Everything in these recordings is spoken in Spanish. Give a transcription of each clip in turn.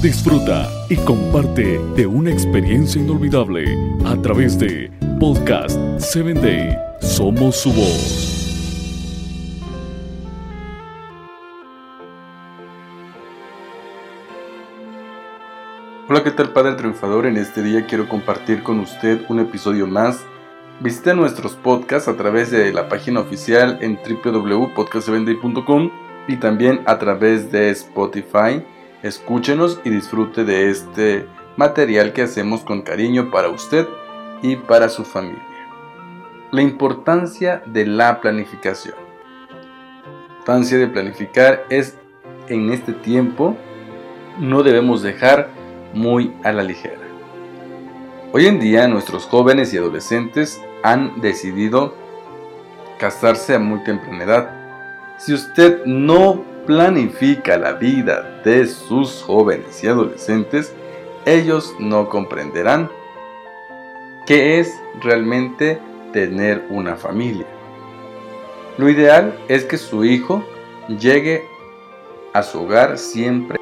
Disfruta y comparte de una experiencia inolvidable a través de Podcast 7 Day. Somos su voz. Hola, ¿qué tal Padre Triunfador? En este día quiero compartir con usted un episodio más. Visite nuestros podcasts a través de la página oficial en www.podcast7day.com y también a través de Spotify Escúchenos y disfrute de este material que hacemos con cariño para usted y para su familia. La importancia de la planificación. La importancia de planificar es en este tiempo no debemos dejar muy a la ligera. Hoy en día nuestros jóvenes y adolescentes han decidido casarse a muy temprana edad. Si usted no planifica la vida de sus jóvenes y adolescentes, ellos no comprenderán qué es realmente tener una familia. Lo ideal es que su hijo llegue a su hogar siempre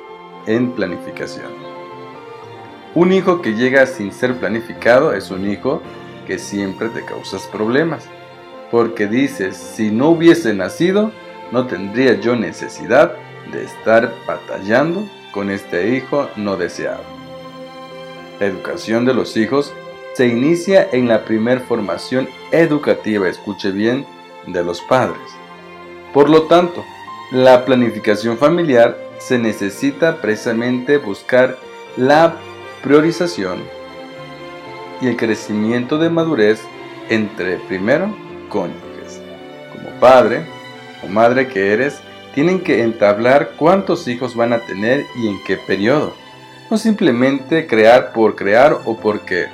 en planificación. Un hijo que llega sin ser planificado es un hijo que siempre te causas problemas. Porque dices, si no hubiese nacido, no tendría yo necesidad de estar batallando con este hijo no deseado. La educación de los hijos se inicia en la primer formación educativa, escuche bien, de los padres. Por lo tanto, la planificación familiar se necesita precisamente buscar la priorización y el crecimiento de madurez entre primero cónyuges. Como padre, madre que eres, tienen que entablar cuántos hijos van a tener y en qué periodo. No simplemente crear por crear o porque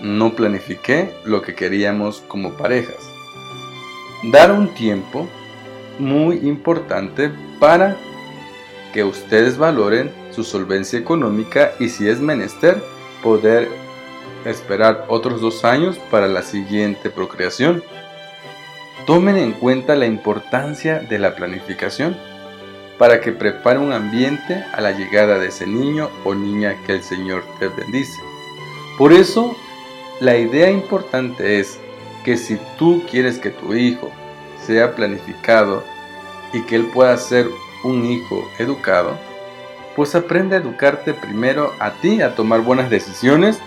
no planifiqué lo que queríamos como parejas. Dar un tiempo muy importante para que ustedes valoren su solvencia económica y si es menester poder esperar otros dos años para la siguiente procreación. Tomen en cuenta la importancia de la planificación para que prepare un ambiente a la llegada de ese niño o niña que el Señor te bendice. Por eso, la idea importante es que si tú quieres que tu hijo sea planificado y que él pueda ser un hijo educado, pues aprende a educarte primero a ti, a tomar buenas decisiones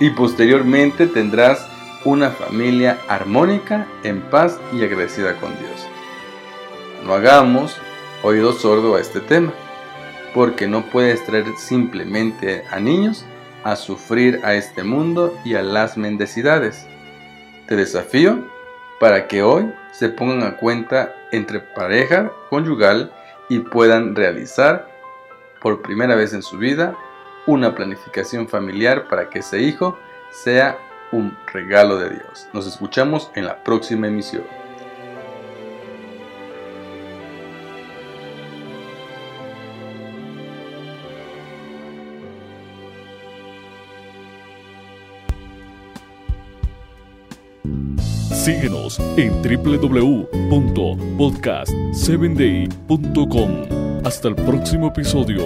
y posteriormente tendrás una familia armónica, en paz y agradecida con Dios. No hagamos oído sordo a este tema, porque no puedes traer simplemente a niños a sufrir a este mundo y a las mendicidades. Te desafío para que hoy se pongan a cuenta entre pareja conyugal y puedan realizar por primera vez en su vida una planificación familiar para que ese hijo sea un regalo de Dios. Nos escuchamos en la próxima emisión. Síguenos en www.podcast7day.com. Hasta el próximo episodio.